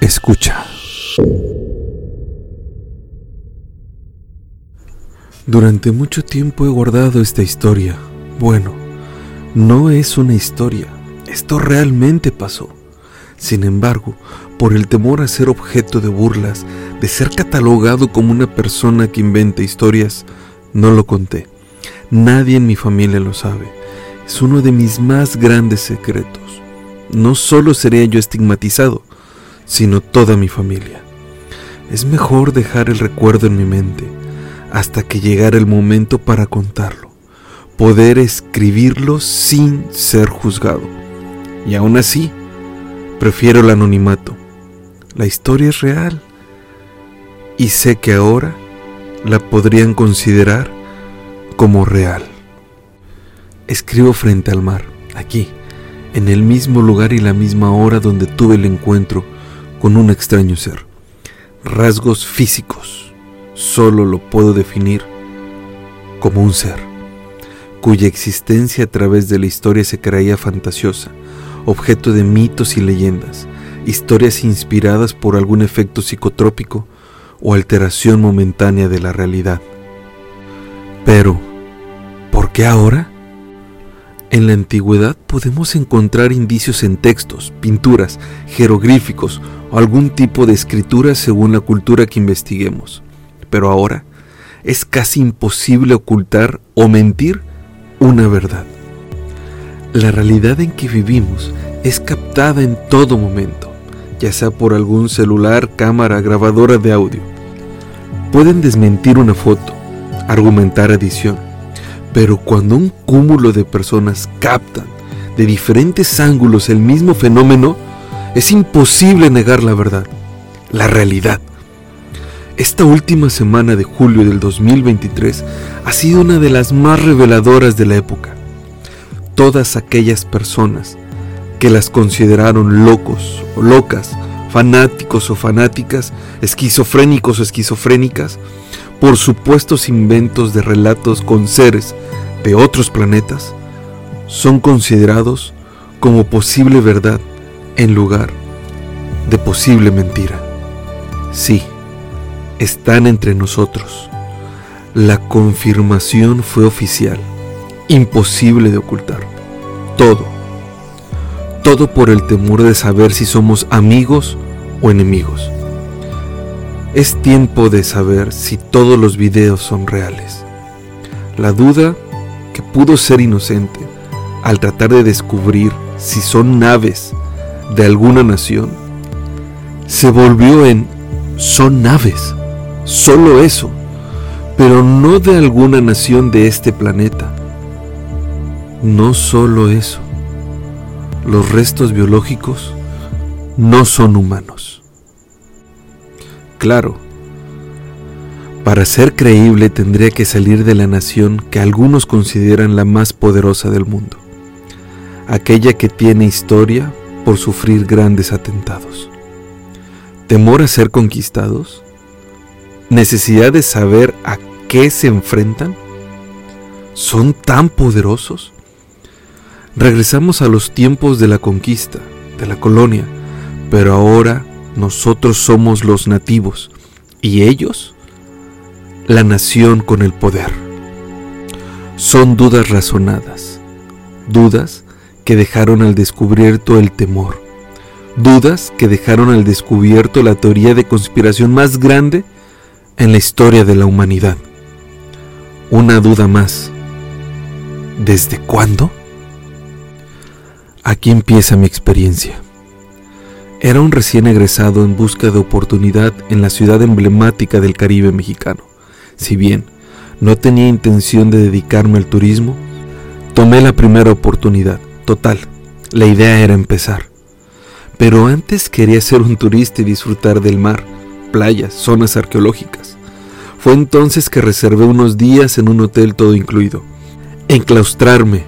Escucha. Durante mucho tiempo he guardado esta historia. Bueno, no es una historia. Esto realmente pasó. Sin embargo, por el temor a ser objeto de burlas, de ser catalogado como una persona que inventa historias, no lo conté. Nadie en mi familia lo sabe. Es uno de mis más grandes secretos. No solo sería yo estigmatizado, sino toda mi familia. Es mejor dejar el recuerdo en mi mente hasta que llegara el momento para contarlo, poder escribirlo sin ser juzgado. Y aún así, prefiero el anonimato. La historia es real y sé que ahora la podrían considerar como real. Escribo frente al mar, aquí, en el mismo lugar y la misma hora donde tuve el encuentro con un extraño ser. Rasgos físicos. Solo lo puedo definir como un ser, cuya existencia a través de la historia se creía fantasiosa, objeto de mitos y leyendas, historias inspiradas por algún efecto psicotrópico o alteración momentánea de la realidad. Pero, ¿por qué ahora? En la antigüedad podemos encontrar indicios en textos, pinturas, jeroglíficos o algún tipo de escritura según la cultura que investiguemos. Pero ahora es casi imposible ocultar o mentir una verdad. La realidad en que vivimos es captada en todo momento, ya sea por algún celular, cámara, grabadora de audio. Pueden desmentir una foto, argumentar edición, pero cuando un cúmulo de personas captan de diferentes ángulos el mismo fenómeno, es imposible negar la verdad, la realidad. Esta última semana de julio del 2023 ha sido una de las más reveladoras de la época. Todas aquellas personas que las consideraron locos o locas, fanáticos o fanáticas, esquizofrénicos o esquizofrénicas, por supuestos inventos de relatos con seres de otros planetas, son considerados como posible verdad en lugar de posible mentira. Sí, están entre nosotros. La confirmación fue oficial, imposible de ocultar. Todo. Todo por el temor de saber si somos amigos o enemigos. Es tiempo de saber si todos los videos son reales. La duda, que pudo ser inocente, al tratar de descubrir si son naves de alguna nación, se volvió en son naves, solo eso, pero no de alguna nación de este planeta. No solo eso, los restos biológicos no son humanos. Claro, para ser creíble tendría que salir de la nación que algunos consideran la más poderosa del mundo, aquella que tiene historia por sufrir grandes atentados. ¿Temor a ser conquistados? ¿Necesidad de saber a qué se enfrentan? ¿Son tan poderosos? Regresamos a los tiempos de la conquista, de la colonia, pero ahora nosotros somos los nativos y ellos la nación con el poder. Son dudas razonadas, dudas que dejaron al descubierto el temor, dudas que dejaron al descubierto la teoría de conspiración más grande en la historia de la humanidad. Una duda más. ¿Desde cuándo? Aquí empieza mi experiencia. Era un recién egresado en busca de oportunidad en la ciudad emblemática del Caribe mexicano. Si bien no tenía intención de dedicarme al turismo, tomé la primera oportunidad. Total, la idea era empezar. Pero antes quería ser un turista y disfrutar del mar, playas, zonas arqueológicas. Fue entonces que reservé unos días en un hotel todo incluido. Enclaustrarme,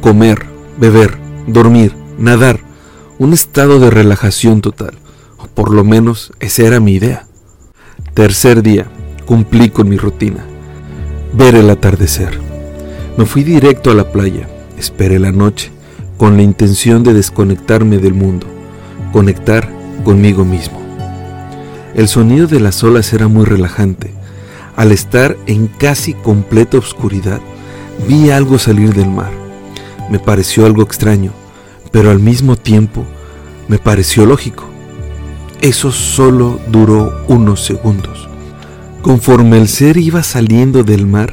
comer, beber, dormir, nadar, un estado de relajación total, o por lo menos esa era mi idea. Tercer día, cumplí con mi rutina, ver el atardecer. Me fui directo a la playa, esperé la noche, con la intención de desconectarme del mundo, conectar conmigo mismo. El sonido de las olas era muy relajante. Al estar en casi completa oscuridad, vi algo salir del mar. Me pareció algo extraño, pero al mismo tiempo me pareció lógico. Eso solo duró unos segundos. Conforme el ser iba saliendo del mar,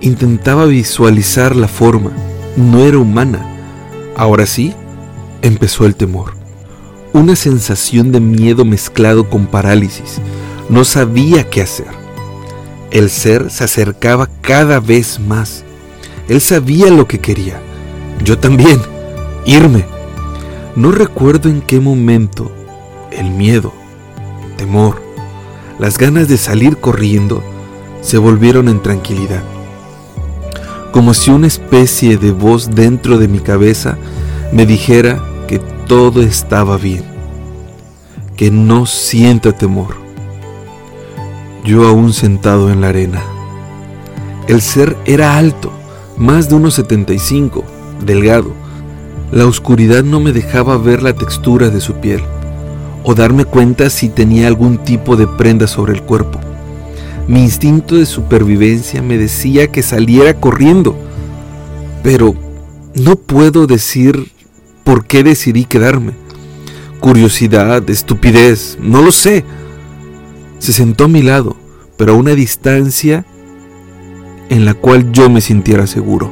intentaba visualizar la forma. No era humana. Ahora sí, empezó el temor. Una sensación de miedo mezclado con parálisis. No sabía qué hacer. El ser se acercaba cada vez más. Él sabía lo que quería. Yo también. Irme. No recuerdo en qué momento el miedo, temor, las ganas de salir corriendo se volvieron en tranquilidad. Como si una especie de voz dentro de mi cabeza me dijera que todo estaba bien, que no sienta temor. Yo aún sentado en la arena. El ser era alto, más de unos 75, delgado, la oscuridad no me dejaba ver la textura de su piel o darme cuenta si tenía algún tipo de prenda sobre el cuerpo. Mi instinto de supervivencia me decía que saliera corriendo, pero no puedo decir por qué decidí quedarme. Curiosidad, estupidez, no lo sé. Se sentó a mi lado, pero a una distancia en la cual yo me sintiera seguro.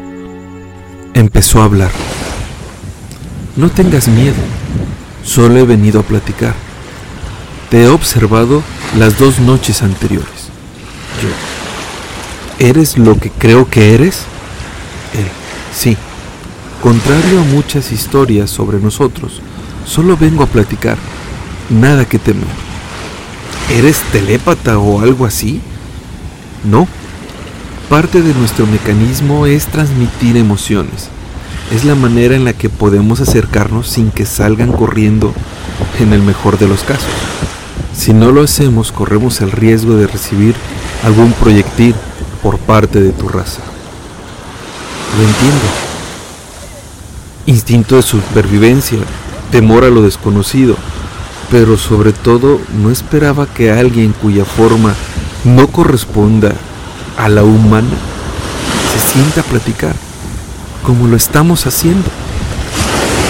Empezó a hablar. No tengas miedo, solo he venido a platicar. Te he observado las dos noches anteriores. Yo. ¿Eres lo que creo que eres? Él. Sí. Contrario a muchas historias sobre nosotros, solo vengo a platicar. Nada que temer. ¿Eres telépata o algo así? No. Parte de nuestro mecanismo es transmitir emociones es la manera en la que podemos acercarnos sin que salgan corriendo en el mejor de los casos. Si no lo hacemos, corremos el riesgo de recibir algún proyectil por parte de tu raza. Lo entiendo. Instinto de supervivencia, temor a lo desconocido, pero sobre todo no esperaba que alguien cuya forma no corresponda a la humana se sienta a platicar como lo estamos haciendo.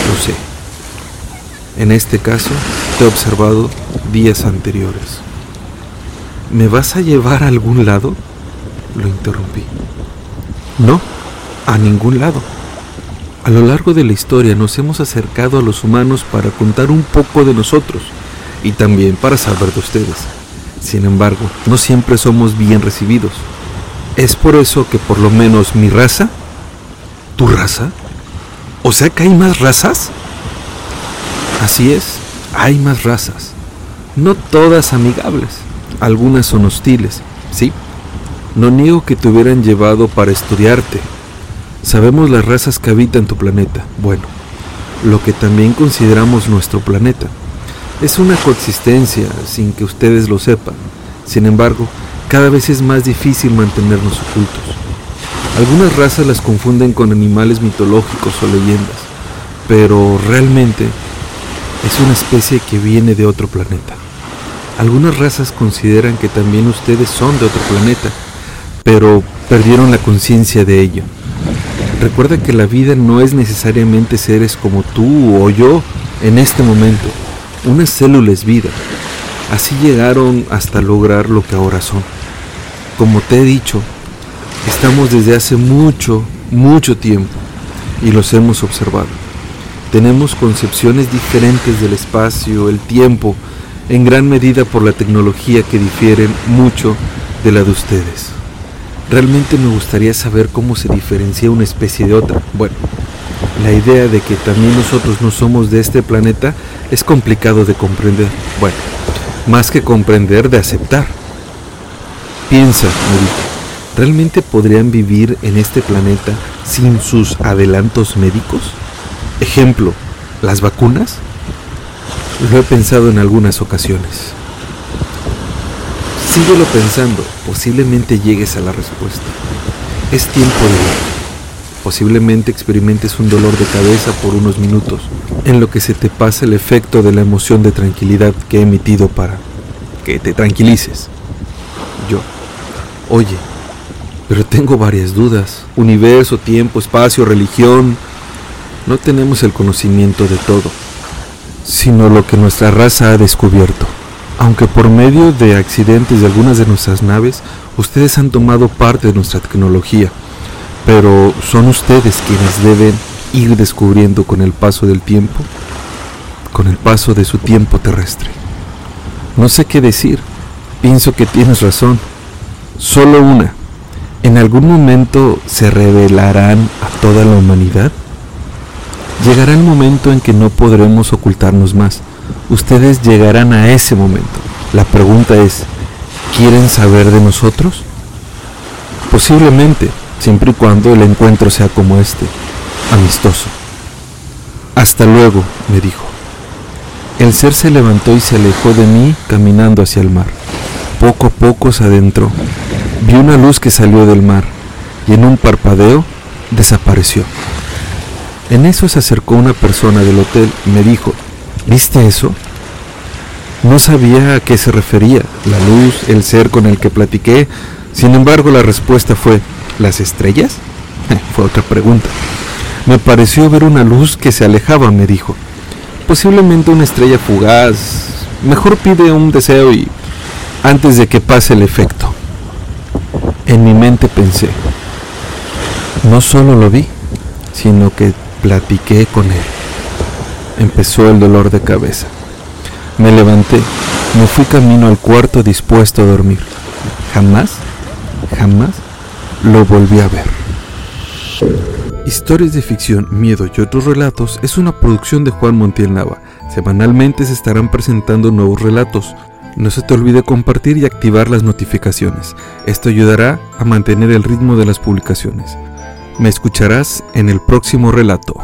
Lo sé. En este caso, te he observado días anteriores. ¿Me vas a llevar a algún lado? Lo interrumpí. No, a ningún lado. A lo largo de la historia nos hemos acercado a los humanos para contar un poco de nosotros y también para saber de ustedes. Sin embargo, no siempre somos bien recibidos. Es por eso que por lo menos mi raza ¿Tu raza? O sea que hay más razas. Así es, hay más razas. No todas amigables. Algunas son hostiles, ¿sí? No niego que te hubieran llevado para estudiarte. Sabemos las razas que habitan tu planeta. Bueno, lo que también consideramos nuestro planeta. Es una coexistencia sin que ustedes lo sepan. Sin embargo, cada vez es más difícil mantenernos ocultos. Algunas razas las confunden con animales mitológicos o leyendas, pero realmente es una especie que viene de otro planeta. Algunas razas consideran que también ustedes son de otro planeta, pero perdieron la conciencia de ello. Recuerda que la vida no es necesariamente seres como tú o yo en este momento. Una célula es vida. Así llegaron hasta lograr lo que ahora son. Como te he dicho, Estamos desde hace mucho, mucho tiempo y los hemos observado. Tenemos concepciones diferentes del espacio, el tiempo, en gran medida por la tecnología que difieren mucho de la de ustedes. Realmente me gustaría saber cómo se diferencia una especie de otra. Bueno, la idea de que también nosotros no somos de este planeta es complicado de comprender. Bueno, más que comprender, de aceptar. Piensa, me dijo, ¿realmente podrían vivir en este planeta sin sus adelantos médicos? Ejemplo, las vacunas. Lo he pensado en algunas ocasiones. Síguelo pensando, posiblemente llegues a la respuesta. Es tiempo de ver. Posiblemente experimentes un dolor de cabeza por unos minutos, en lo que se te pasa el efecto de la emoción de tranquilidad que he emitido para que te tranquilices. Yo, oye, pero tengo varias dudas. Universo, tiempo, espacio, religión. No tenemos el conocimiento de todo, sino lo que nuestra raza ha descubierto. Aunque por medio de accidentes de algunas de nuestras naves, ustedes han tomado parte de nuestra tecnología, pero son ustedes quienes deben ir descubriendo con el paso del tiempo, con el paso de su tiempo terrestre. No sé qué decir, pienso que tienes razón. Solo una. ¿En algún momento se revelarán a toda la humanidad? Llegará el momento en que no podremos ocultarnos más ustedes llegarán a ese momento. La pregunta es, ¿quieren saber de nosotros? Posiblemente, siempre y cuando el encuentro sea como este, amistoso. Hasta luego, me dijo. El ser se levantó y se alejó de mí caminando hacia el mar. Poco a poco se adentró. Vi una luz que salió del mar y en un parpadeo desapareció. En eso se acercó una persona del hotel y me dijo, ¿Viste eso? No sabía a qué se refería, la luz, el ser con el que platiqué. Sin embargo, la respuesta fue, ¿las estrellas? fue otra pregunta. Me pareció ver una luz que se alejaba, me dijo. Posiblemente una estrella fugaz. Mejor pide un deseo y antes de que pase el efecto. En mi mente pensé, no solo lo vi, sino que platiqué con él empezó el dolor de cabeza. Me levanté, me fui camino al cuarto dispuesto a dormir. Jamás, jamás lo volví a ver. Historias de ficción, miedo y otros relatos es una producción de Juan Montiel Nava. Semanalmente se estarán presentando nuevos relatos. No se te olvide compartir y activar las notificaciones. Esto ayudará a mantener el ritmo de las publicaciones. Me escucharás en el próximo relato.